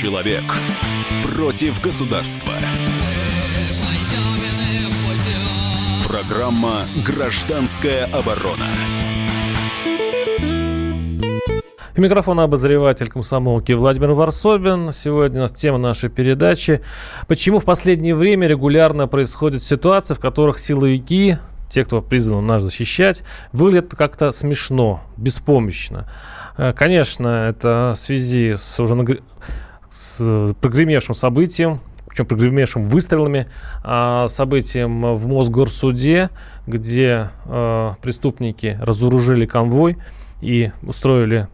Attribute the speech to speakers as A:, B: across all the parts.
A: Человек против государства. Программа «Гражданская оборона».
B: У микрофона обозреватель комсомолки Владимир Варсобин. Сегодня у нас тема нашей передачи. Почему в последнее время регулярно происходят ситуации, в которых силовики, те, кто призван нас защищать, выглядят как-то смешно, беспомощно. Э, конечно, это в связи с уже нагр... с прогремевшим событием, причем прогремевшим выстрелами, а, событием в Мосгорсуде, где э, преступники разоружили конвой и устроили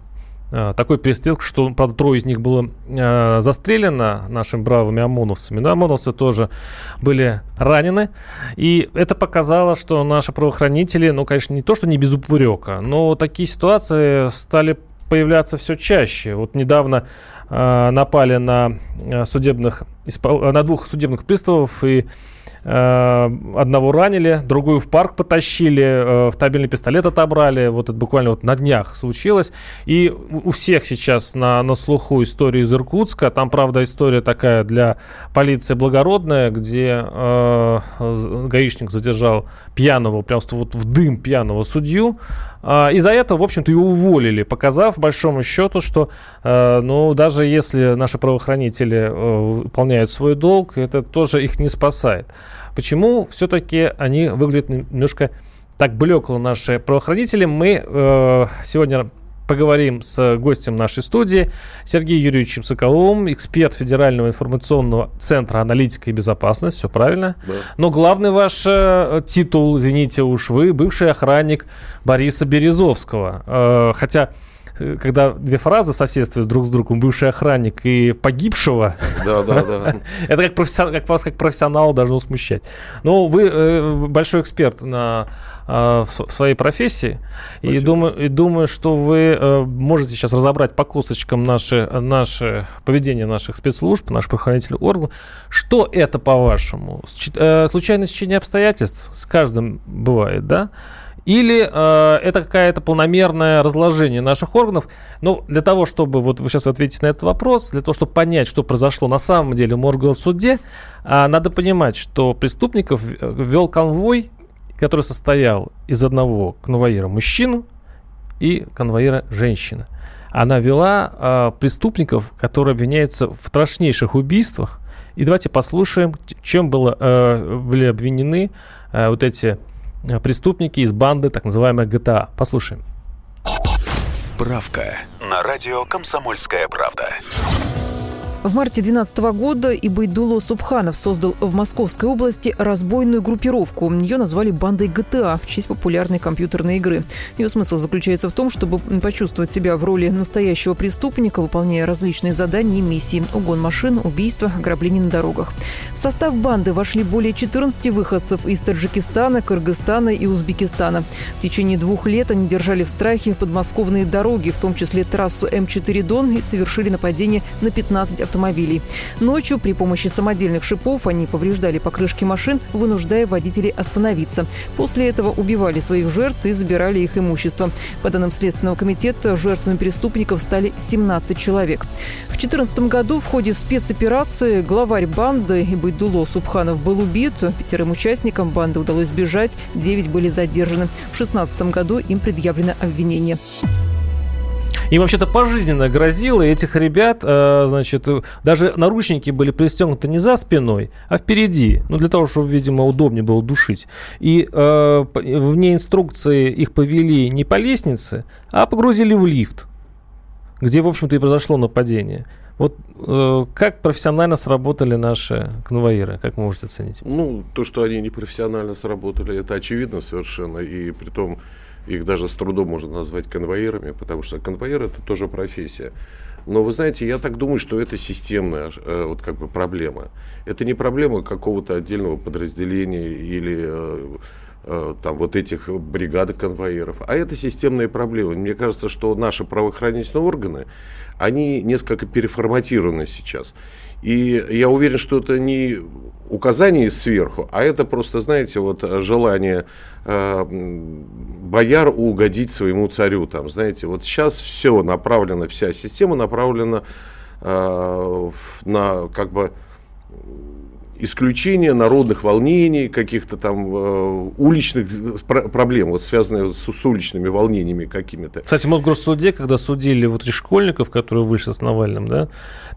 B: Э, такой перестрелок, что, правда, трое из них было э, застрелено нашими бравыми ОМОНовцами, но ОМОНовцы тоже были ранены. И это показало, что наши правоохранители, ну, конечно, не то, что не без упрека, но такие ситуации стали появляться все чаще. Вот недавно напали на э, судебных, на двух судебных приставов и Э, одного ранили, другую в парк потащили, э, автомобильный пистолет отобрали. Вот это буквально вот на днях случилось. И у всех сейчас на, на слуху история из Иркутска. Там, правда, история такая для полиции благородная, где э, гаишник задержал пьяного, прям вот в дым пьяного судью. Э, и за это, в общем-то, и уволили, показав, большому счету, что, э, ну, даже если наши правоохранители э, выполняют свой долг, это тоже их не спасает. Почему все-таки они выглядят немножко так блекло, наши правоохранители? Мы э, сегодня поговорим с гостем нашей студии Сергеем Юрьевичем Соколовым, эксперт Федерального информационного центра аналитика и безопасности, все правильно. Да. Но главный ваш э, титул, извините уж, вы бывший охранник Бориса Березовского. Э, хотя когда две фразы соседствуют друг с другом, бывший охранник и погибшего, да, да, да. это как, профессионал, как вас как профессионал должно смущать. Но вы э, большой эксперт на, э, в своей профессии, и думаю, и думаю, что вы э, можете сейчас разобрать по косточкам наше, наше поведение наших спецслужб, наших правоохранительных органов. Что это, по-вашему? Э, случайное сечение обстоятельств с каждым бывает, да? Или э, это какое-то планомерное разложение наших органов. Но для того, чтобы вот вы сейчас ответите на этот вопрос, для того, чтобы понять, что произошло на самом деле в Моргенсуде, э, надо понимать, что преступников вел конвой, который состоял из одного конвоира мужчину и конвоира женщины. Она вела э, преступников, которые обвиняются в страшнейших убийствах. И давайте послушаем, чем было, э, были обвинены э, вот эти Э, преступники из банды так называемой GTA. Послушаем.
A: Справка на радио «Комсомольская правда».
C: В марте 2012 года Ибайдуло Субханов создал в Московской области разбойную группировку. Ее назвали бандой ГТА в честь популярной компьютерной игры. Ее смысл заключается в том, чтобы почувствовать себя в роли настоящего преступника, выполняя различные задания и миссии – угон машин, убийства, ограбления на дорогах. В состав банды вошли более 14 выходцев из Таджикистана, Кыргызстана и Узбекистана. В течение двух лет они держали в страхе подмосковные дороги, в том числе трассу М4 Дон, и совершили нападение на 15 автомобилей автомобилей. Ночью при помощи самодельных шипов они повреждали покрышки машин, вынуждая водителей остановиться. После этого убивали своих жертв и забирали их имущество. По данным Следственного комитета, жертвами преступников стали 17 человек. В 2014 году в ходе спецоперации главарь банды Ибайдуло Субханов был убит. Пятерым участникам банды удалось сбежать, 9 были задержаны. В 2016 году им предъявлено обвинение.
B: Им вообще-то пожизненно грозило, и этих ребят, э, значит, даже наручники были пристегнуты не за спиной, а впереди. Ну, для того, чтобы, видимо, удобнее было душить. И э, вне инструкции их повели не по лестнице, а погрузили в лифт, где, в общем-то, и произошло нападение. Вот э, как профессионально сработали наши конвоиры, как можете оценить?
D: Ну, то, что они не профессионально сработали, это очевидно совершенно. И при том, их даже с трудом можно назвать конвоирами, потому что конвоир это тоже профессия. Но вы знаете, я так думаю, что это системная э, вот как бы проблема. Это не проблема какого-то отдельного подразделения или э, э, там вот этих бригад конвоиров, а это системная проблема. Мне кажется, что наши правоохранительные органы, они несколько переформатированы сейчас. И я уверен, что это не указание сверху, а это просто, знаете, вот желание э, бояр угодить своему царю. Там, знаете, вот сейчас все направлено, вся система направлена э, на как бы исключение народных волнений, каких-то там э, уличных пр- проблем, вот связанных с, с уличными волнениями какими-то.
B: Кстати, в Мосгорсуде, когда судили вот этих школьников, которые вышли с Навальным, да,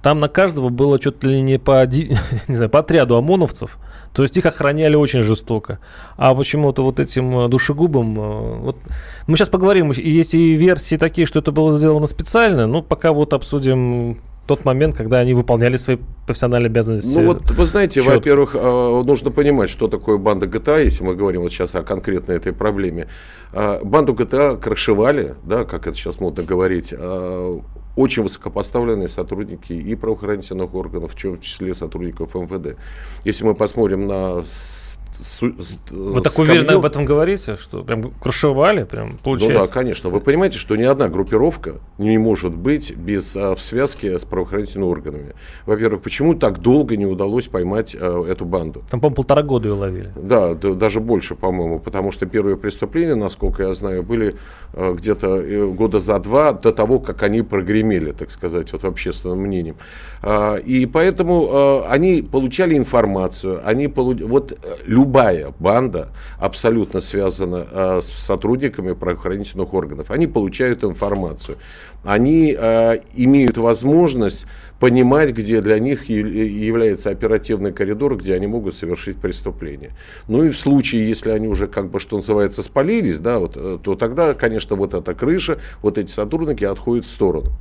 B: там на каждого было что-то ли не по, не знаю, по отряду ОМОНовцев, то есть их охраняли очень жестоко. А почему-то вот этим э, душегубам... Э, вот, мы сейчас поговорим, есть и версии такие, что это было сделано специально, но пока вот обсудим тот момент, когда они выполняли свои профессиональные обязанности.
D: Ну вот, вы знаете, четко. во-первых, э, нужно понимать, что такое банда GTA, если мы говорим вот сейчас о конкретной этой проблеме. Э, банду GTA крышевали, да, как это сейчас модно говорить, э, очень высокопоставленные сотрудники и правоохранительных органов, в том числе сотрудников МВД. Если мы посмотрим на
B: вы так уверенно об этом говорите, что прям крышевали, прям получается?
D: Ну да, конечно. Вы понимаете, что ни одна группировка не может быть без а, в связке с правоохранительными органами. Во-первых, почему так долго не удалось поймать а, эту банду?
B: Там, по-моему, полтора года ее ловили.
D: Да, да, даже больше, по-моему, потому что первые преступления, насколько я знаю, были а, где-то э, года за два до того, как они прогремели, так сказать, вот в общественном мнении. А, и поэтому а, они получали информацию, они получ... вот э, любая банда абсолютно связана а, с сотрудниками правоохранительных органов. Они получают информацию, они имеют возможность понимать, где для них является оперативный коридор, где они могут совершить преступление. Ну и в случае, если они уже, как бы, что называется, спалились, да, вот, э, то тогда, конечно, вот эта крыша, вот эти сотрудники отходят в сторону.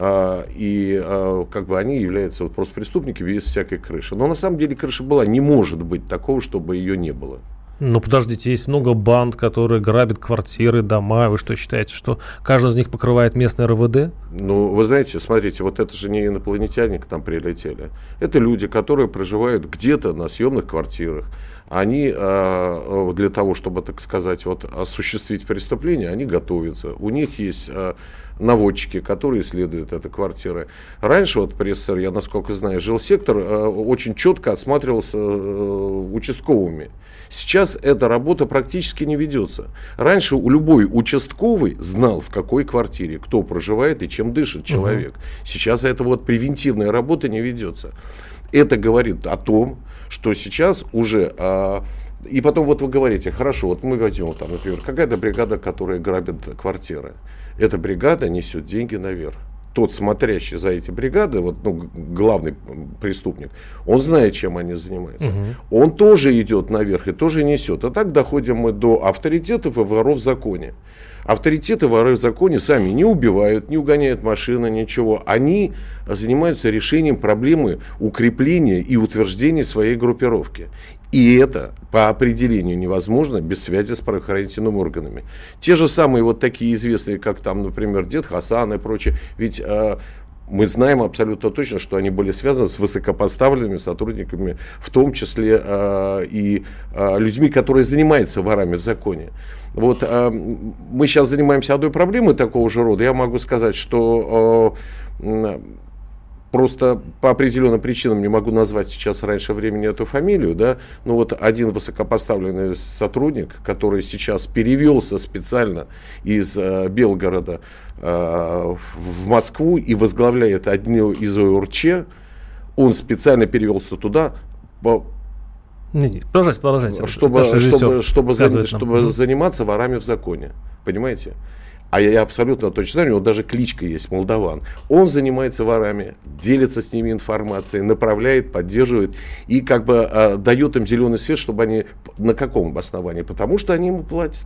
D: А, и а, как бы они являются вот просто преступниками без всякой крыши. Но на самом деле крыша была, не может быть такого, чтобы ее не было.
B: Ну, подождите, есть много банд, которые грабят квартиры, дома. Вы что, считаете, что каждый из них покрывает местное РВД?
D: Ну, вы знаете, смотрите, вот это же не инопланетяне к нам прилетели. Это люди, которые проживают где-то на съемных квартирах. Они э, для того, чтобы, так сказать, вот, осуществить преступление, они готовятся. У них есть э, наводчики, которые исследуют эту квартиру. Раньше, вот при СССР, я насколько знаю, жилсектор э, очень четко осматривался э, участковыми. Сейчас эта работа практически не ведется. Раньше у любой участковый знал, в какой квартире, кто проживает и чем дышит человек. Угу. Сейчас эта вот превентивная работа не ведется. Это говорит о том, что сейчас уже... А, и потом вот вы говорите, хорошо, вот мы возьмем там, например, какая-то бригада, которая грабит квартиры. Эта бригада несет деньги наверх. Тот, смотрящий за эти бригады, вот, ну, главный преступник, он знает, чем они занимаются. Угу. Он тоже идет наверх и тоже несет. А так доходим мы до авторитетов и воров в законе. Авторитеты воры в законе сами не убивают, не угоняют машины, ничего. Они занимаются решением проблемы укрепления и утверждения своей группировки. И это по определению невозможно без связи с правоохранительными органами. Те же самые вот такие известные, как там, например, Дед Хасан и прочее, ведь э, мы знаем абсолютно точно, что они были связаны с высокопоставленными сотрудниками, в том числе э, и э, людьми, которые занимаются ворами в законе. Вот э, мы сейчас занимаемся одной проблемой такого же рода. Я могу сказать, что э, просто по определенным причинам не могу назвать сейчас раньше времени эту фамилию, да, но вот один высокопоставленный сотрудник, который сейчас перевелся специально из э, Белгорода э, в Москву и возглавляет одну из ОРЧ, он специально перевелся туда по,
B: не, не, продолжайте, продолжайте.
D: Чтобы, чтобы, чтобы, чтобы, чтобы заниматься ворами в законе. Понимаете? А я, абсолютно точно знаю, у него даже кличка есть, Молдаван. Он занимается ворами, делится с ними информацией, направляет, поддерживает и как бы э, дает им зеленый свет, чтобы они на каком основании? Потому что они ему платят.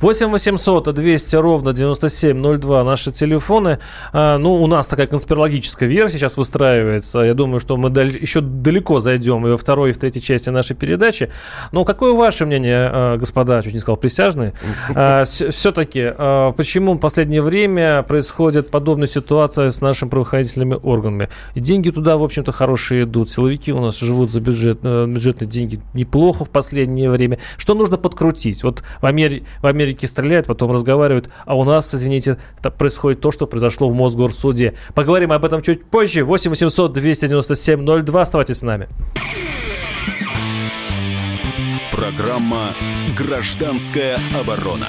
B: 8 800 200 ровно 9702 наши телефоны. А, ну, у нас такая конспирологическая версия сейчас выстраивается. Я думаю, что мы даль- еще далеко зайдем и во второй, и в третьей части нашей передачи. Но какое ваше мнение, а, господа, чуть не сказал, присяжные? А, Все-таки, почему почему в последнее время происходит подобная ситуация с нашими правоохранительными органами. Деньги туда, в общем-то, хорошие идут. Силовики у нас живут за бюджет, э, бюджетные деньги неплохо в последнее время. Что нужно подкрутить? Вот в, Амери... в Америке стреляют, потом разговаривают, а у нас, извините, происходит то, что произошло в Мосгорсуде. Поговорим об этом чуть позже. 8 800 297 02. Оставайтесь с нами.
A: Программа «Гражданская оборона».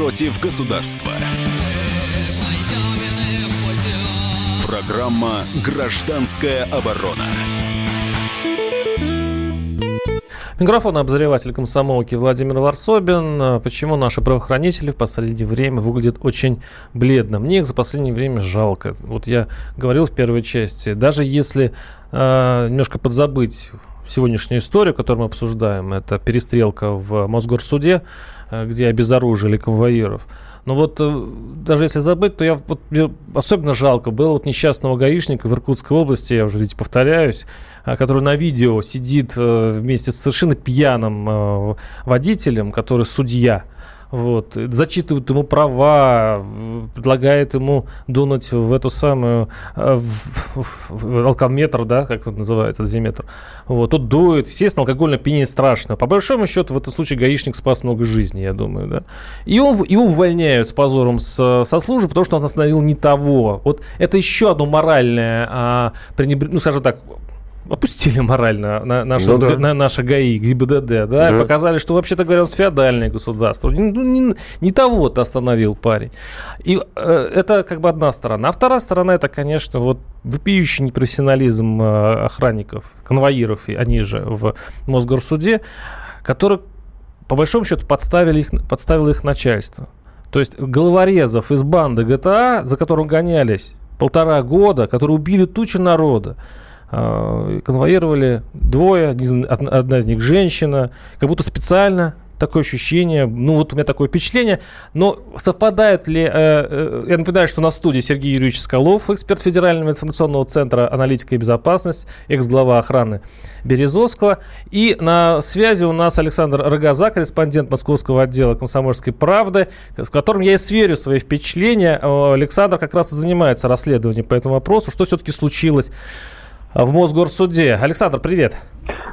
A: против государства. Программа «Гражданская оборона».
B: Микрофон обозреватель комсомолки Владимир Варсобин. Почему наши правоохранители в последнее время выглядят очень бледно? Мне их за последнее время жалко. Вот я говорил в первой части, даже если э, немножко подзабыть сегодняшнюю историю, которую мы обсуждаем, это перестрелка в Мосгорсуде, где обезоружили конвоиров. Но вот э, даже если забыть, то я вот мне особенно жалко было вот несчастного гаишника в Иркутской области, я уже видите, повторяюсь, а, который на видео сидит э, вместе с совершенно пьяным водителем, который судья. Вот. Зачитывают ему права, предлагает ему дунуть в эту самую э, в, в, в алкометр, да, как это называется, дозиметр. Вот. Тут дует. Естественно, алкогольное опьянение страшно. По большому счету, в этом случае гаишник спас много жизней, я думаю, да. И он, его увольняют с позором с, со службы, потому что он остановил не того. Вот это еще одно моральное, а, пренебр... ну, скажем так, опустили морально на, наши, ну, да. на наши ГАИ, ГИБДД, да, да. показали, что вообще-то говоря, феодальное государство. Ну, не, не того-то остановил парень. И э, это как бы одна сторона. А вторая сторона, это, конечно, вот вопиющий непрофессионализм э, охранников, конвоиров, они же в Мосгорсуде, который, по большому счету, подставили их, подставило их начальство. То есть головорезов из банды ГТА, за которым гонялись полтора года, которые убили тучу народа, конвоировали двое, одна из них женщина, как будто специально такое ощущение, ну вот у меня такое впечатление, но совпадают ли, э, э, я напоминаю, что на студии Сергей Юрьевич Скалов, эксперт Федерального информационного центра аналитика и безопасность, экс-глава охраны Березовского, и на связи у нас Александр Рогоза, корреспондент московского отдела комсомольской правды, с которым я и сверю свои впечатления. Александр как раз и занимается расследованием по этому вопросу, что все-таки случилось в Мосгорсуде. Александр, привет.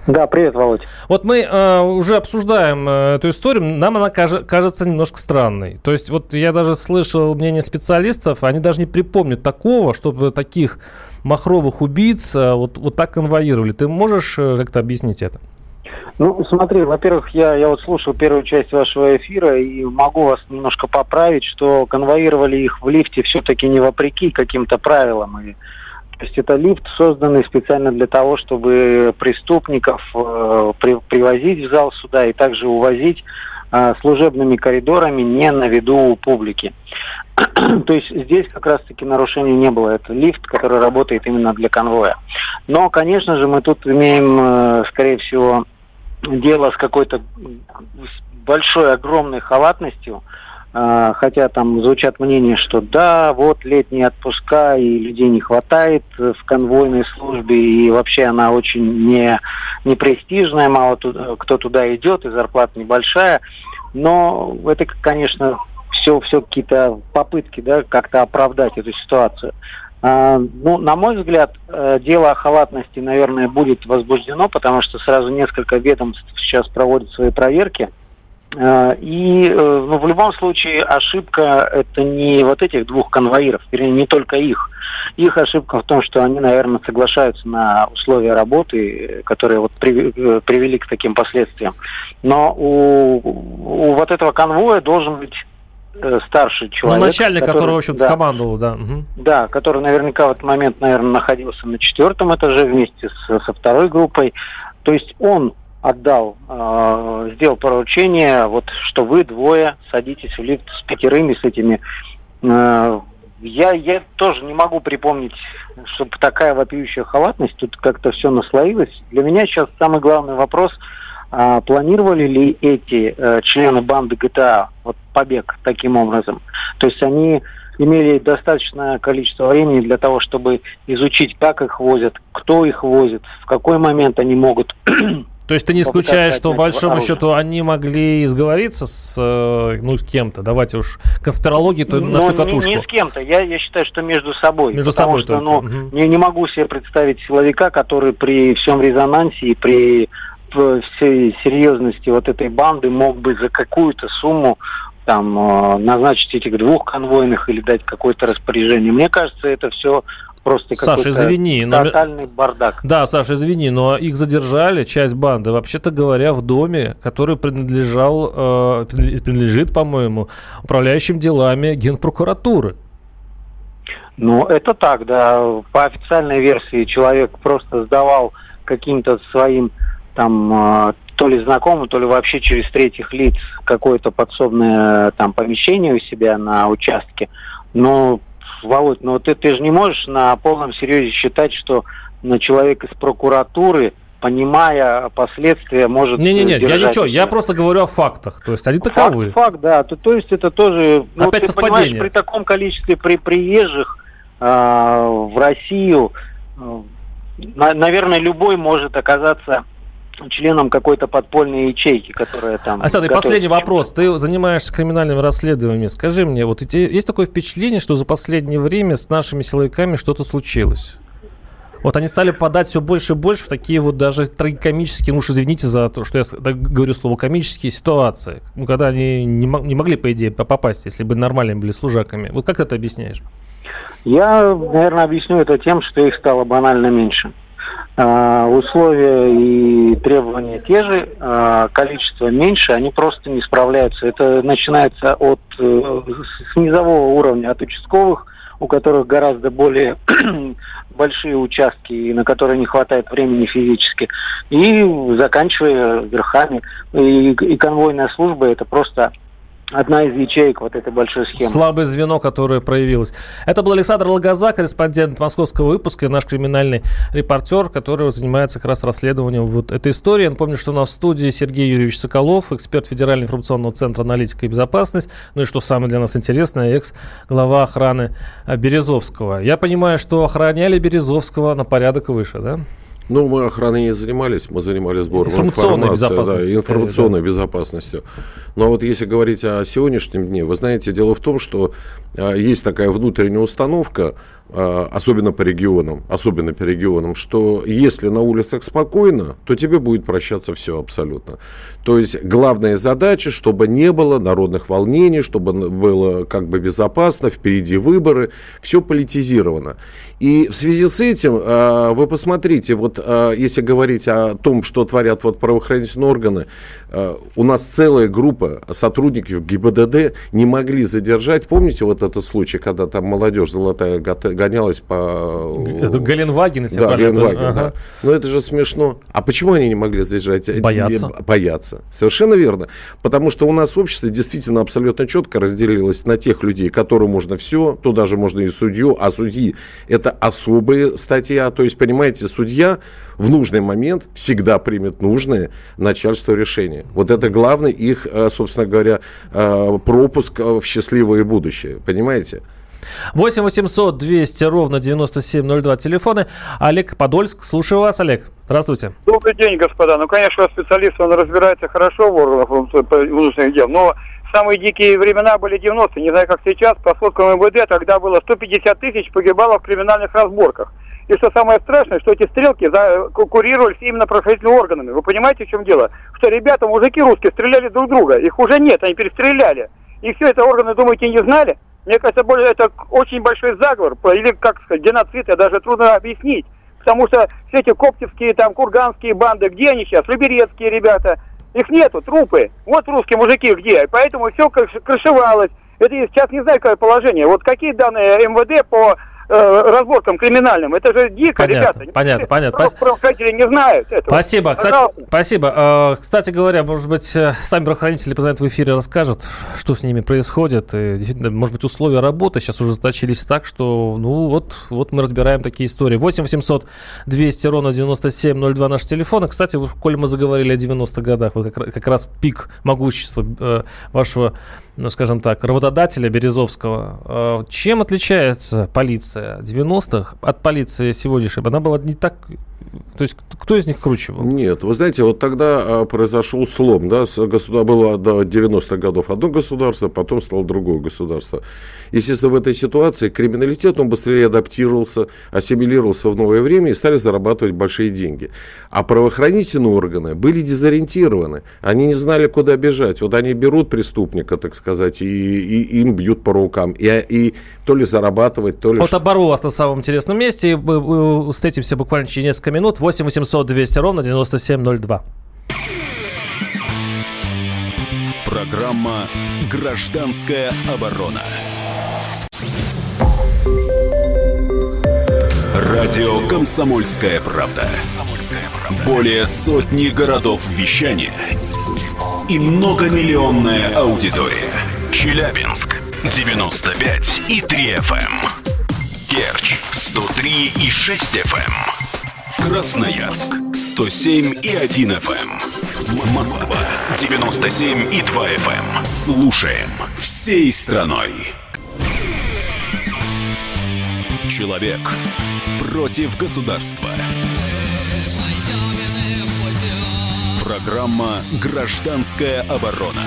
E: Да, привет, Володь.
B: Вот мы э, уже обсуждаем э, эту историю, нам она каж- кажется немножко странной. То есть вот я даже слышал мнение специалистов, они даже не припомнят такого, чтобы таких махровых убийц э, вот, вот так конвоировали. Ты можешь э, как-то объяснить это?
E: Ну, смотри, во-первых, я, я вот слушал первую часть вашего эфира и могу вас немножко поправить, что конвоировали их в лифте все-таки не вопреки каким-то правилам и то есть это лифт, созданный специально для того, чтобы преступников э, при, привозить в зал суда и также увозить э, служебными коридорами не на виду у публики. То есть здесь как раз-таки нарушений не было. Это лифт, который работает именно для конвоя. Но, конечно же, мы тут имеем, э, скорее всего, дело с какой-то большой, огромной халатностью, хотя там звучат мнения, что да, вот летние отпуска и людей не хватает в конвойной службе, и вообще она очень не, не престижная, мало туда, кто туда идет, и зарплата небольшая. Но это, конечно, все, все какие-то попытки да, как-то оправдать эту ситуацию. А, ну, на мой взгляд, э, дело о халатности, наверное, будет возбуждено, потому что сразу несколько ведомств сейчас проводят свои проверки – и э, ну, в любом случае ошибка это не вот этих двух конвоиров, вернее, не только их. Их ошибка в том, что они, наверное, соглашаются на условия работы, которые вот э, привели к таким последствиям. Но у, у вот этого конвоя должен быть старший человек.
B: Ну, начальник, который, который в общем-то, да, скомандовал, да. Угу.
E: Да, который наверняка в этот момент, наверное, находился на четвертом этаже вместе с, со второй группой. То есть он отдал, э, сделал поручение, вот что вы двое садитесь в лифт с пятерыми, с этими. Э, я, я тоже не могу припомнить, чтобы такая вопиющая халатность, тут как-то все наслоилось. Для меня сейчас самый главный вопрос, э, планировали ли эти э, члены банды GTA вот побег таким образом? То есть они имели достаточное количество времени для того, чтобы изучить, как их возят, кто их возит, в какой момент они могут
B: То есть ты не исключаешь, что, по большому оружие. счету, они могли сговориться с э, ну, с кем-то? Давайте уж конспирологии, то на всю катушку.
E: Не, не с кем-то. Я, я считаю, что между собой.
B: Между собой что, только.
E: Ну, угу. не, не могу себе представить силовика, который при всем резонансе и при всей серьезности вот этой банды мог бы за какую-то сумму там э, назначить этих двух конвойных или дать какое-то распоряжение. Мне кажется, это все просто
B: Саша, извини,
E: тотальный но... бардак.
B: Да, Саша, извини, но их задержали, часть банды, вообще-то говоря, в доме, который принадлежал, э, принадлежит, по-моему, управляющим делами Генпрокуратуры.
E: Ну, это так, да. По официальной версии человек просто сдавал каким-то своим там э, то ли знакомым, то ли вообще через третьих лиц какое-то подсобное там помещение у себя на участке. Но Володь, ну ты, ты же не можешь на полном серьезе считать, что на человек из прокуратуры понимая последствия, может
B: Не-не-не, я ничего, я просто говорю о фактах, то есть они факт, таковы.
E: Факт, да, то, то есть это тоже...
B: Ну, Опять ты совпадение.
E: при таком количестве при приезжих э, в Россию, э, на, наверное, любой может оказаться членом какой-то подпольной ячейки, которая там...
B: Асад, и последний вопрос. Ты занимаешься криминальными расследованиями. Скажи мне, вот есть такое впечатление, что за последнее время с нашими силовиками что-то случилось? Вот они стали подать все больше и больше в такие вот даже трагикомические, ну уж извините за то, что я говорю слово комические ситуации, ну, когда они не, не могли, по идее, попасть, если бы нормальными были служаками. Вот как ты это объясняешь?
E: Я, наверное, объясню это тем, что их стало банально меньше. А, условия и требования те же, а, количество меньше, они просто не справляются. Это начинается от э, с низового уровня, от участковых, у которых гораздо более большие участки, на которые не хватает времени физически, и заканчивая верхами. И, и конвойная служба это просто одна из ячеек вот этой большой схемы.
B: Слабое звено, которое проявилось. Это был Александр Лагаза, корреспондент московского выпуска, наш криминальный репортер, который занимается как раз расследованием вот этой истории. Я напомню, что у нас в студии Сергей Юрьевич Соколов, эксперт Федерального информационного центра аналитика и безопасность, ну и что самое для нас интересное, экс-глава охраны Березовского. Я понимаю, что охраняли Березовского на порядок выше, да?
D: Ну, мы охраной не занимались, мы занимались сбором
B: информационной
D: информации, да, информационной да. безопасностью. Но вот если говорить о сегодняшнем дне, вы знаете, дело в том, что а, есть такая внутренняя установка, особенно по регионам, особенно по регионам, что если на улицах спокойно, то тебе будет прощаться все абсолютно. То есть главная задача, чтобы не было народных волнений, чтобы было как бы безопасно, впереди выборы, все политизировано. И в связи с этим а, вы посмотрите, вот а, если говорить о том, что творят вот правоохранительные органы, у нас целая группа сотрудников ГИБДД не могли задержать, помните вот этот случай, когда там молодежь золотая гонялась по...
B: Это Галенваген,
D: если Да, Галенваген, ага. да. Но это же смешно. А почему они не могли задержать?
B: Боятся.
D: Боятся. Совершенно верно. Потому что у нас общество действительно абсолютно четко разделилось на тех людей, которым можно все, туда же можно и судью, а судьи это особая статья. То есть, понимаете, судья в нужный момент всегда примет нужное начальство решение. Вот это главный их, э, собственно говоря, э, пропуск в счастливое будущее. Понимаете?
B: 8 800 200 ровно 9702 телефоны. Олег Подольск, слушаю вас, Олег. Здравствуйте.
F: Добрый день, господа. Ну, конечно, специалист, он разбирается хорошо в органах внутренних дел, но самые дикие времена были 90-е. Не знаю, как сейчас, по сводкам МВД тогда было 150 тысяч погибало в криминальных разборках. И что самое страшное, что эти стрелки за, курировались именно правоохранительными органами. Вы понимаете, в чем дело? Что ребята, мужики русские, стреляли друг друга. Их уже нет, они перестреляли. И все это органы, думаете, не знали? Мне кажется, более, это очень большой заговор, или, как сказать, геноцид, это даже трудно объяснить. Потому что все эти коптевские, там, курганские банды, где они сейчас? Люберецкие ребята. Их нету, трупы. Вот русские мужики где. Поэтому все крышевалось. Это сейчас не знаю, какое положение. Вот какие данные МВД по э, разборкам криминальным. Это же дико,
B: понятно,
F: ребята.
B: Понятно, понятно.
F: Правоохранители не знают этого.
B: Спасибо. Кстати, спасибо. Э, кстати говоря, может быть, э, сами правоохранители позвонят в эфире, расскажут, что с ними происходит. И, действительно, может быть, условия работы сейчас уже заточились так, что, ну, вот, вот мы разбираем такие истории. 8 800 200 ровно 9702 наш телефон. И, кстати, коль мы заговорили о 90-х годах, вот как, как раз пик могущества э, вашего, ну, скажем так, работодателя Березовского. Э, чем отличается полиция? реакция 90-х от полиции сегодняшней, она была не так то есть кто из них круче был?
D: Нет, вы знаете, вот тогда а, произошел слом, да, с государ... было до 90-х годов одно государство, потом стало другое государство. Естественно, в этой ситуации криминалитет, он быстрее адаптировался, ассимилировался в новое время и стали зарабатывать большие деньги. А правоохранительные органы были дезориентированы, они не знали, куда бежать. Вот они берут преступника, так сказать, и, и им бьют по рукам. И, и то ли зарабатывать, то ли...
B: Вот обору вас на самом интересном месте. Встретимся буквально через несколько минут. 8 800 200 ровно 9702.
A: Программа «Гражданская оборона». Радио «Комсомольская правда». Более сотни городов вещания и многомиллионная аудитория. Челябинск 95 и 3 FM. Керчь 103 и 6 FM. Красноярск 107 и 1 FM. Москва 97 и 2 FM. Слушаем всей страной. Человек против государства. Программа «Гражданская оборона».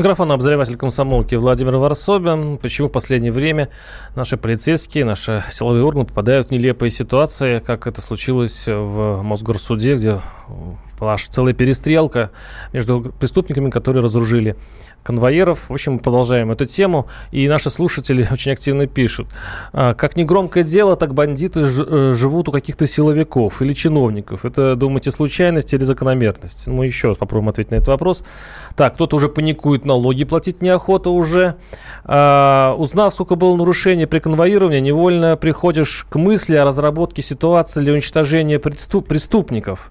B: Микрофон обозреватель комсомолки Владимир Варсобин. Почему в последнее время наши полицейские, наши силовые органы попадают в нелепые ситуации, как это случилось в Мосгорсуде, где была целая перестрелка между преступниками, которые разоружили конвоиров. В общем, продолжаем эту тему. И наши слушатели очень активно пишут. «А, как не громкое дело, так бандиты э, живут у каких-то силовиков или чиновников. Это, думаете, случайность или закономерность? Мы еще раз попробуем ответить на этот вопрос. Так, кто-то уже паникует, налоги платить неохота уже. А, узнав, сколько было нарушений при конвоировании, невольно приходишь к мысли о разработке ситуации для уничтожения преступ- преступников.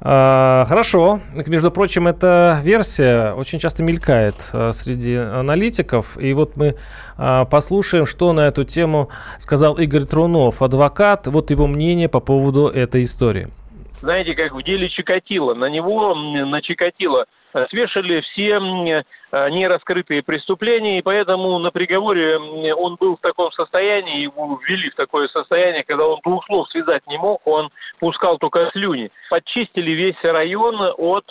B: А, хорошо. Между прочим, эта версия очень часто мелькает а, среди аналитиков. И вот мы а, послушаем, что на эту тему сказал Игорь Трунов, адвокат. Вот его мнение по поводу этой истории.
G: Знаете, как в деле Чикатило. На него, на Чикатило Э, свешали все э, нераскрытые преступления, и поэтому на приговоре он был в таком состоянии, его ввели в такое состояние, когда он двух слов связать не мог, он пускал только слюни. Подчистили весь район от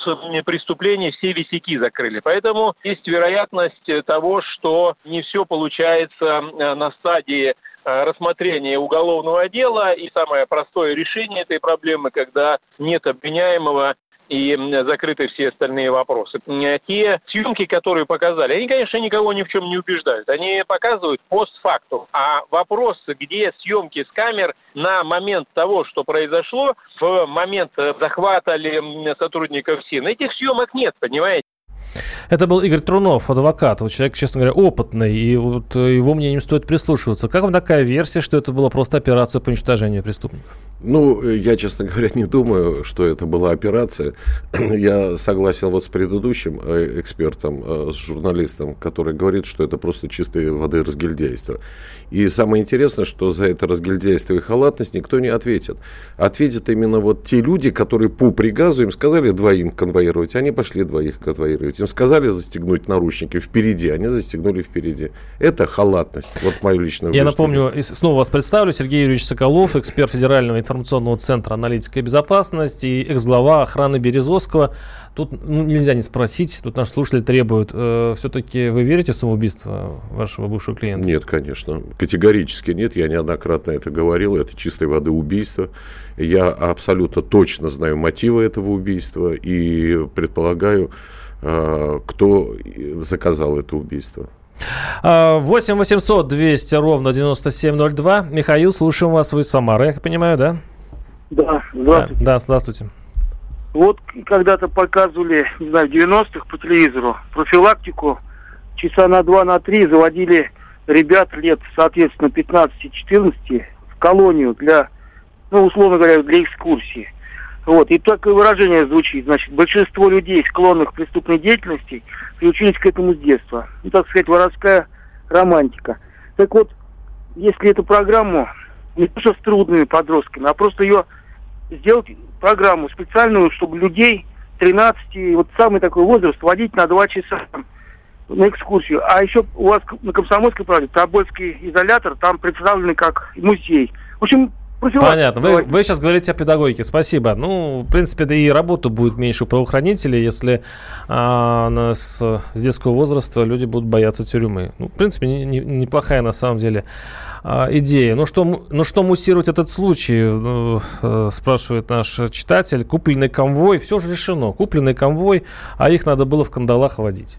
G: преступлений, все висяки закрыли. Поэтому есть вероятность того, что не все получается э, на стадии рассмотрения уголовного дела и самое простое решение этой проблемы, когда нет обвиняемого и закрыты все остальные вопросы. Те съемки, которые показали, они, конечно, никого ни в чем не убеждают. Они показывают постфактум. А вопрос, где съемки с камер на момент того, что произошло, в момент захвата ли сотрудников СИН, этих съемок нет, понимаете?
B: Это был Игорь Трунов, адвокат. Вот человек, честно говоря, опытный, и вот э, его мнением стоит прислушиваться. Как вам такая версия, что это была просто операция по уничтожению преступников?
D: Ну, я, честно говоря, не думаю, что это была операция. Я согласен вот с предыдущим э, экспертом, э, с журналистом, который говорит, что это просто чистой воды разгильдяйство. И самое интересное, что за это разгильдяйство и халатность никто не ответит. Ответят именно вот те люди, которые по приказу им сказали двоим конвоировать, они пошли двоих конвоировать. Им сказали застегнуть наручники впереди, они застегнули впереди. Это халатность. Вот мое личное
B: Я напомню, снова вас представлю. Сергей Юрьевич Соколов, эксперт Федерального информационного центра аналитики и безопасности и экс-глава охраны Березовского. Тут ну, нельзя не спросить, тут наш слушатель требует. Э, все-таки вы верите в самоубийство вашего бывшего клиента?
D: Нет, конечно. Категорически нет. Я неоднократно это говорил. Это чистой воды убийство. Я абсолютно точно знаю мотивы этого убийства и предполагаю, э, кто заказал это убийство.
B: 8 800 200 ровно 9702. Михаил, слушаем вас. Вы из Самары, я понимаю, да?
H: Да, здравствуйте.
B: Да, да здравствуйте.
H: Вот когда-то показывали, не знаю, в 90-х по телевизору профилактику. Часа на два, на три заводили ребят лет, соответственно, 15-14 в колонию для, ну, условно говоря, для экскурсии. Вот. И такое выражение звучит. Значит, большинство людей, склонных к преступной деятельности, приучились к этому с детства. Ну, так сказать, воровская романтика. Так вот, если эту программу не то что с трудными подростками, а просто ее сделать программу специальную, чтобы людей 13, вот самый такой возраст, водить на 2 часа на экскурсию. А еще у вас на Комсомольской правде Тобольский изолятор, там представлены как музей. В общем,
B: Понятно. Вы, вы сейчас говорите о педагогике. Спасибо. Ну, в принципе, да и работы будет меньше у правоохранителей, если а, с, с детского возраста люди будут бояться тюрьмы. Ну, в принципе, не, не, неплохая на самом деле идея. Ну что, ну что муссировать этот случай, ну, э, спрашивает наш читатель. Купленный конвой, все же решено. Купленный конвой, а их надо было в кандалах водить.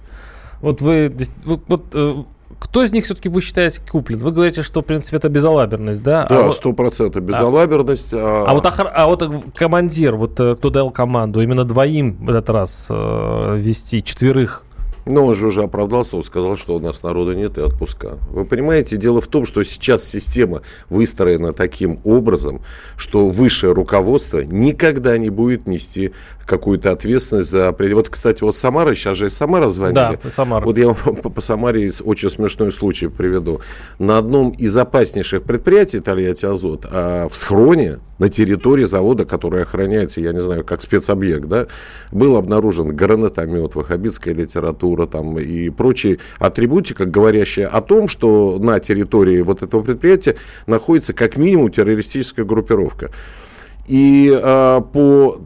B: Вот вы, вот, э, кто из них все-таки вы считаете куплен? Вы говорите, что, в принципе, это безалаберность, да?
D: Да, а сто процентов безалаберность.
B: А, а, а, вот, а вот командир, вот э, кто дал команду, именно двоим в этот раз э, вести, четверых
D: но он же уже оправдался, он сказал, что у нас народа нет и отпуска. Вы понимаете, дело в том, что сейчас система выстроена таким образом, что высшее руководство никогда не будет нести какую-то ответственность за... Вот, кстати, вот Самара, сейчас же из Самара звонили.
B: Да, Самара.
D: Вот я вам по, по Самаре очень смешной случай приведу. На одном из опаснейших предприятий Тольятти Азот, а в схроне на территории завода, который охраняется, я не знаю, как спецобъект, да, был обнаружен гранатомет, ваххабитская литература там и прочие атрибутика, говорящая о том, что на территории вот этого предприятия находится как минимум террористическая группировка. И э, по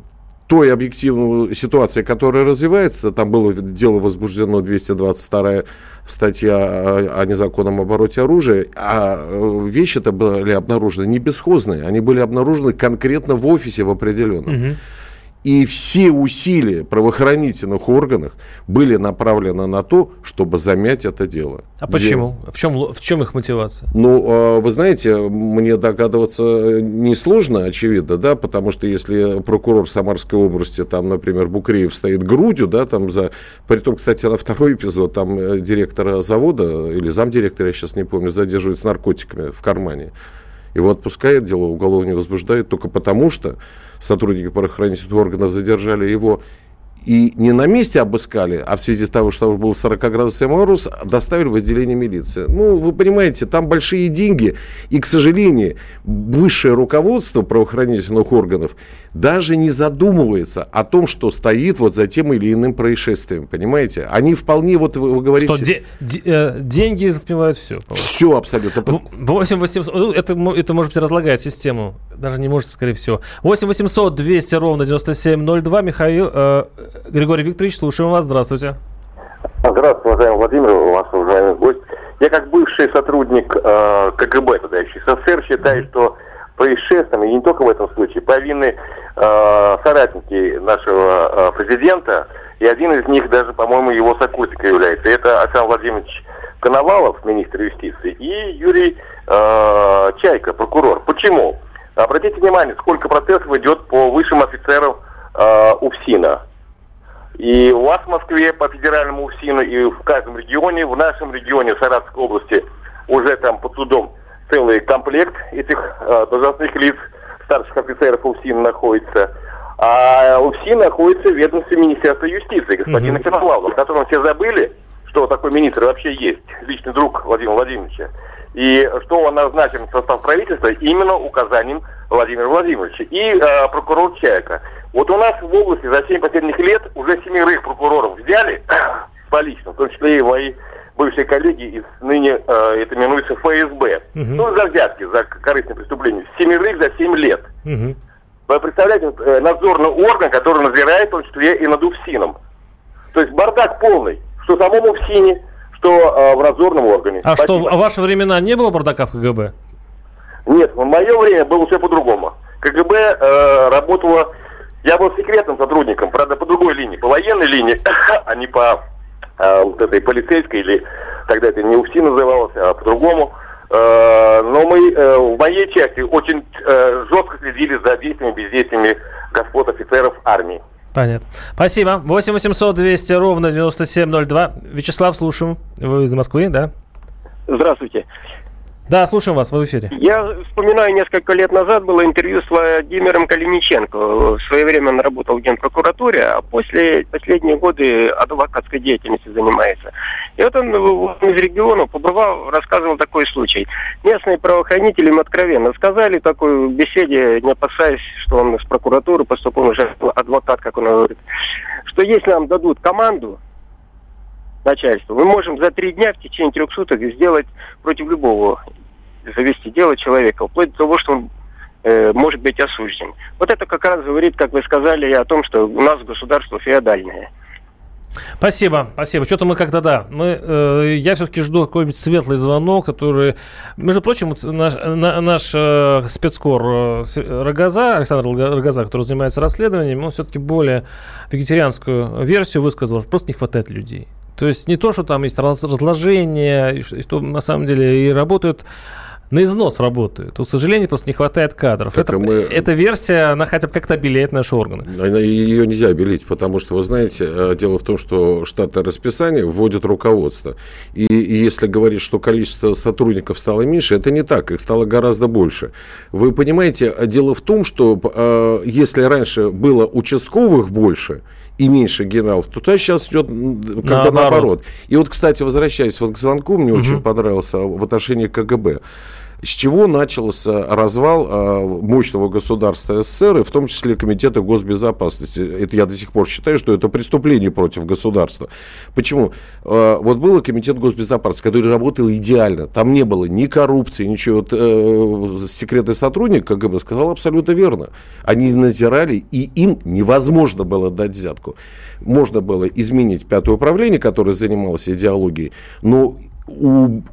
D: той объективной ситуации, которая развивается, там было дело возбуждено 222 статья о, незаконном обороте оружия, а э, вещи-то были обнаружены не бесхозные, они были обнаружены конкретно в офисе в определенном. Угу. И все усилия правоохранительных органов были направлены на то, чтобы замять это дело.
B: А почему? В чем, в чем их мотивация?
D: Ну, а, вы знаете, мне догадываться несложно, очевидно, да, потому что если прокурор Самарской области, там, например, Букреев стоит грудью, да, там за... Притом, кстати, на второй эпизод, там э, директора завода или замдиректора, я сейчас не помню, задерживает с наркотиками в кармане. Его отпускает, дело уголовное возбуждает только потому, что сотрудники правоохранительных органов задержали его и не на месте обыскали, а в связи с того, что был 40-градусный мороз, доставили в отделение милиции. Ну, вы понимаете, там большие деньги, и, к сожалению, высшее руководство правоохранительных органов даже не задумывается о том, что стоит вот за тем или иным происшествием, понимаете? Они вполне, вот вы, вы говорите...
B: Что де- де- э, деньги затмевают все.
D: Все абсолютно.
B: 8 800, ну, это, это, может быть, разлагает систему. Даже не может, скорее всего. 8 800 200 ровно 9702. Михаил, э, Григорий Викторович, слушаем вас. Здравствуйте.
I: Здравствуйте, уважаемый Владимир, ваш уважаемый гость. Я как бывший сотрудник э, КГБ тогда еще СССР считаю, что происшествием, и не только в этом случае, повинны э, соратники нашего э, президента, и один из них даже, по-моему, его сокурсником является. Это Александр Владимирович Коновалов, министр юстиции, и Юрий э, Чайка, прокурор. Почему? Обратите внимание, сколько процессов идет по высшим офицерам э, УФСИНа. И у вас в Москве по федеральному УФСИНу и в каждом регионе, в нашем регионе, в Саратовской области, уже там под судом целый комплект этих э, должностных лиц, старших офицеров УФСИН находится. А УФСИН находится в ведомстве Министерства юстиции, господина mm-hmm. Коновалова, о котором все забыли, что такой министр вообще есть, личный друг Владимира Владимировича. И что он назначен в состав правительства именно указанием Владимира Владимировича. И э, прокурор Чайка. Вот у нас в области за 7 последних лет уже семерых прокуроров взяли по лично, в том числе и мои бывшие коллеги из ныне э, это именуется ФСБ. Угу. Ну, за взятки, за корыстные преступления. Семерых за 7 лет. Угу. Вы представляете, э, надзорный орган, который надзирает в том числе и над УФСИНом. То есть бардак полный. Что в самом УФСИНе, что э, в надзорном органе.
B: А Спасибо. что, в ваши времена не было бардака в КГБ?
I: Нет, в мое время было все по-другому. КГБ э, работало... Я был секретным сотрудником, правда, по другой линии, по военной линии, а не по э, вот этой полицейской, или тогда это не УФСИ называлось, а по-другому. Э, но мы э, в моей части очень э, жестко следили за действиями, бездействиями господ офицеров армии.
B: Понятно. Спасибо. 8 800 200 ровно 9702. Вячеслав, слушаем. Вы из Москвы, да?
J: Здравствуйте.
B: Да, слушаем вас, вы в эфире.
J: Я вспоминаю, несколько лет назад было интервью с Владимиром Калиниченко. В свое время он работал в Генпрокуратуре, а после последние годы адвокатской деятельностью занимается. И вот он из региона побывал, рассказывал такой случай. Местные правоохранители им откровенно сказали такой беседе, не опасаясь, что он с прокуратуры, поскольку уже адвокат, как он говорит, что если нам дадут команду, начальству. Мы можем за три дня в течение трех суток сделать против любого завести дело человека, вплоть до того, что он э, может быть осужден. Вот это как раз говорит, как вы сказали, о том, что у нас государство феодальное.
B: Спасибо, спасибо. Что-то мы как-то, да, мы, э, я все-таки жду какой-нибудь светлый звонок, который, между прочим, наш, на, наш э, спецкор э, Рогоза, Александр Рогоза, который занимается расследованием, он все-таки более вегетарианскую версию высказал, просто не хватает людей. То есть не то, что там есть разложение, и что на самом деле и работают на износ работают. Тут, к сожалению, просто не хватает кадров. это, мы... Эта версия, она хотя бы как-то обелеет наши органы.
D: Ее нельзя обелить, потому что, вы знаете, э, дело в том, что штатное расписание вводит руководство. И, и если говорить, что количество сотрудников стало меньше, это не так, их стало гораздо больше. Вы понимаете, дело в том, что э, если раньше было участковых больше, и меньше генералов, то то сейчас идет как наоборот. бы наоборот. И вот, кстати, возвращаясь вот к звонку, мне угу. очень понравился в отношении КГБ с чего начался развал э, мощного государства СССР, и в том числе Комитета госбезопасности. Это я до сих пор считаю, что это преступление против государства. Почему? Э, вот был Комитет госбезопасности, который работал идеально. Там не было ни коррупции, ничего. Вот, э, секретный сотрудник КГБ сказал абсолютно верно. Они назирали, и им невозможно было дать взятку. Можно было изменить пятое управление, которое занималось идеологией, но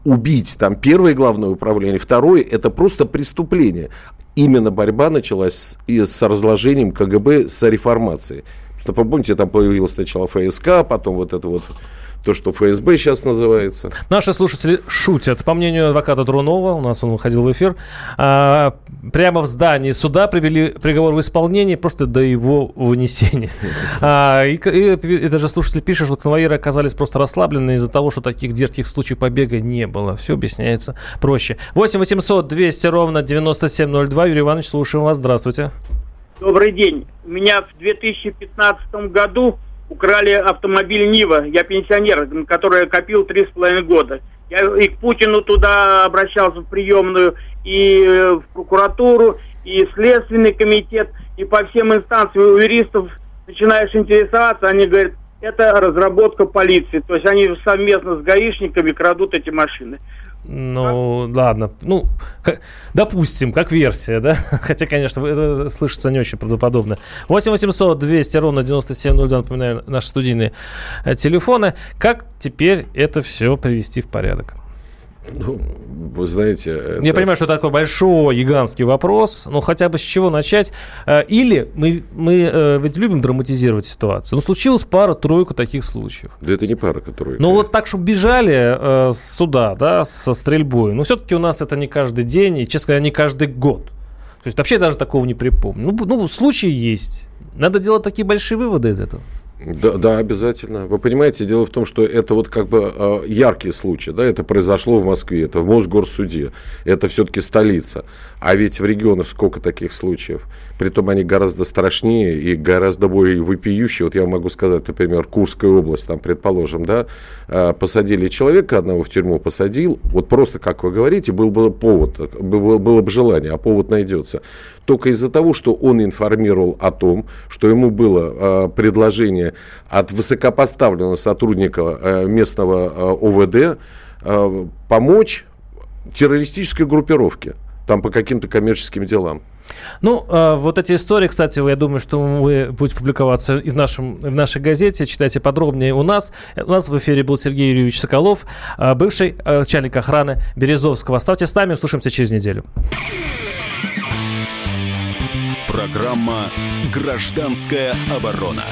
D: убить там первое главное управление, второе это просто преступление. Именно борьба началась с, и с разложением КГБ с реформацией. Помните, там появилась сначала ФСК, потом вот это вот то, что ФСБ сейчас называется.
B: Наши слушатели шутят. По мнению адвоката Трунова, у нас он выходил в эфир, а, прямо в здании суда привели приговор в исполнение просто до его вынесения. А, и, и, и даже слушатель пишет, что конвоиры оказались просто расслаблены из-за того, что таких дерзких случаев побега не было. Все объясняется проще. 8 800 200 ровно 9702. Юрий Иванович, слушаем вас. Здравствуйте.
K: Добрый день. У меня в 2015 году украли автомобиль Нива. Я пенсионер, который копил три с половиной года. Я и к Путину туда обращался в приемную, и э, в прокуратуру, и в Следственный комитет, и по всем инстанциям у юристов начинаешь интересоваться, они говорят, это разработка полиции. То есть они совместно с гаишниками крадут эти машины.
B: Ну, а? ладно. Ну, допустим, как версия, да? Хотя, конечно, это слышится не очень правдоподобно. 8 800 200 ровно 9702, напоминаю, наши студийные э, телефоны. Как теперь это все привести в порядок?
D: Ну, вы знаете...
B: Это... Я понимаю, что это такой большой, гигантский вопрос, но хотя бы с чего начать? Э, или мы, мы э, ведь любим драматизировать ситуацию. Ну, случилось пара-тройку таких случаев.
D: Да это не пара-тройка.
B: Ну, вот так, чтобы бежали э, суда, да, со стрельбой. Но все-таки у нас это не каждый день, и, честно говоря, не каждый год. То есть вообще даже такого не припомню. Ну, ну случаи есть. Надо делать такие большие выводы из этого.
D: Да, да, обязательно. Вы понимаете, дело в том, что это вот как бы э, яркий случай, да, это произошло в Москве, это в Мосгорсуде, это все-таки столица. А ведь в регионах сколько таких случаев. Притом они гораздо страшнее и гораздо более вопиющие. Вот я могу сказать, например, Курская область, там, предположим, да, э, посадили человека одного в тюрьму, посадил, вот просто, как вы говорите, был бы повод, было, было бы желание, а повод найдется. Только из-за того, что он информировал о том, что ему было э, предложение от высокопоставленного сотрудника э, местного э, ОВД э, помочь террористической группировке, там по каким-то коммерческим делам.
B: Ну, вот эти истории, кстати, я думаю, что вы будете публиковаться и в, нашем, в нашей газете. Читайте подробнее у нас. У нас в эфире был Сергей Юрьевич Соколов, бывший начальник охраны Березовского. Оставьте с нами, услышимся через неделю.
A: Программа «Гражданская оборона».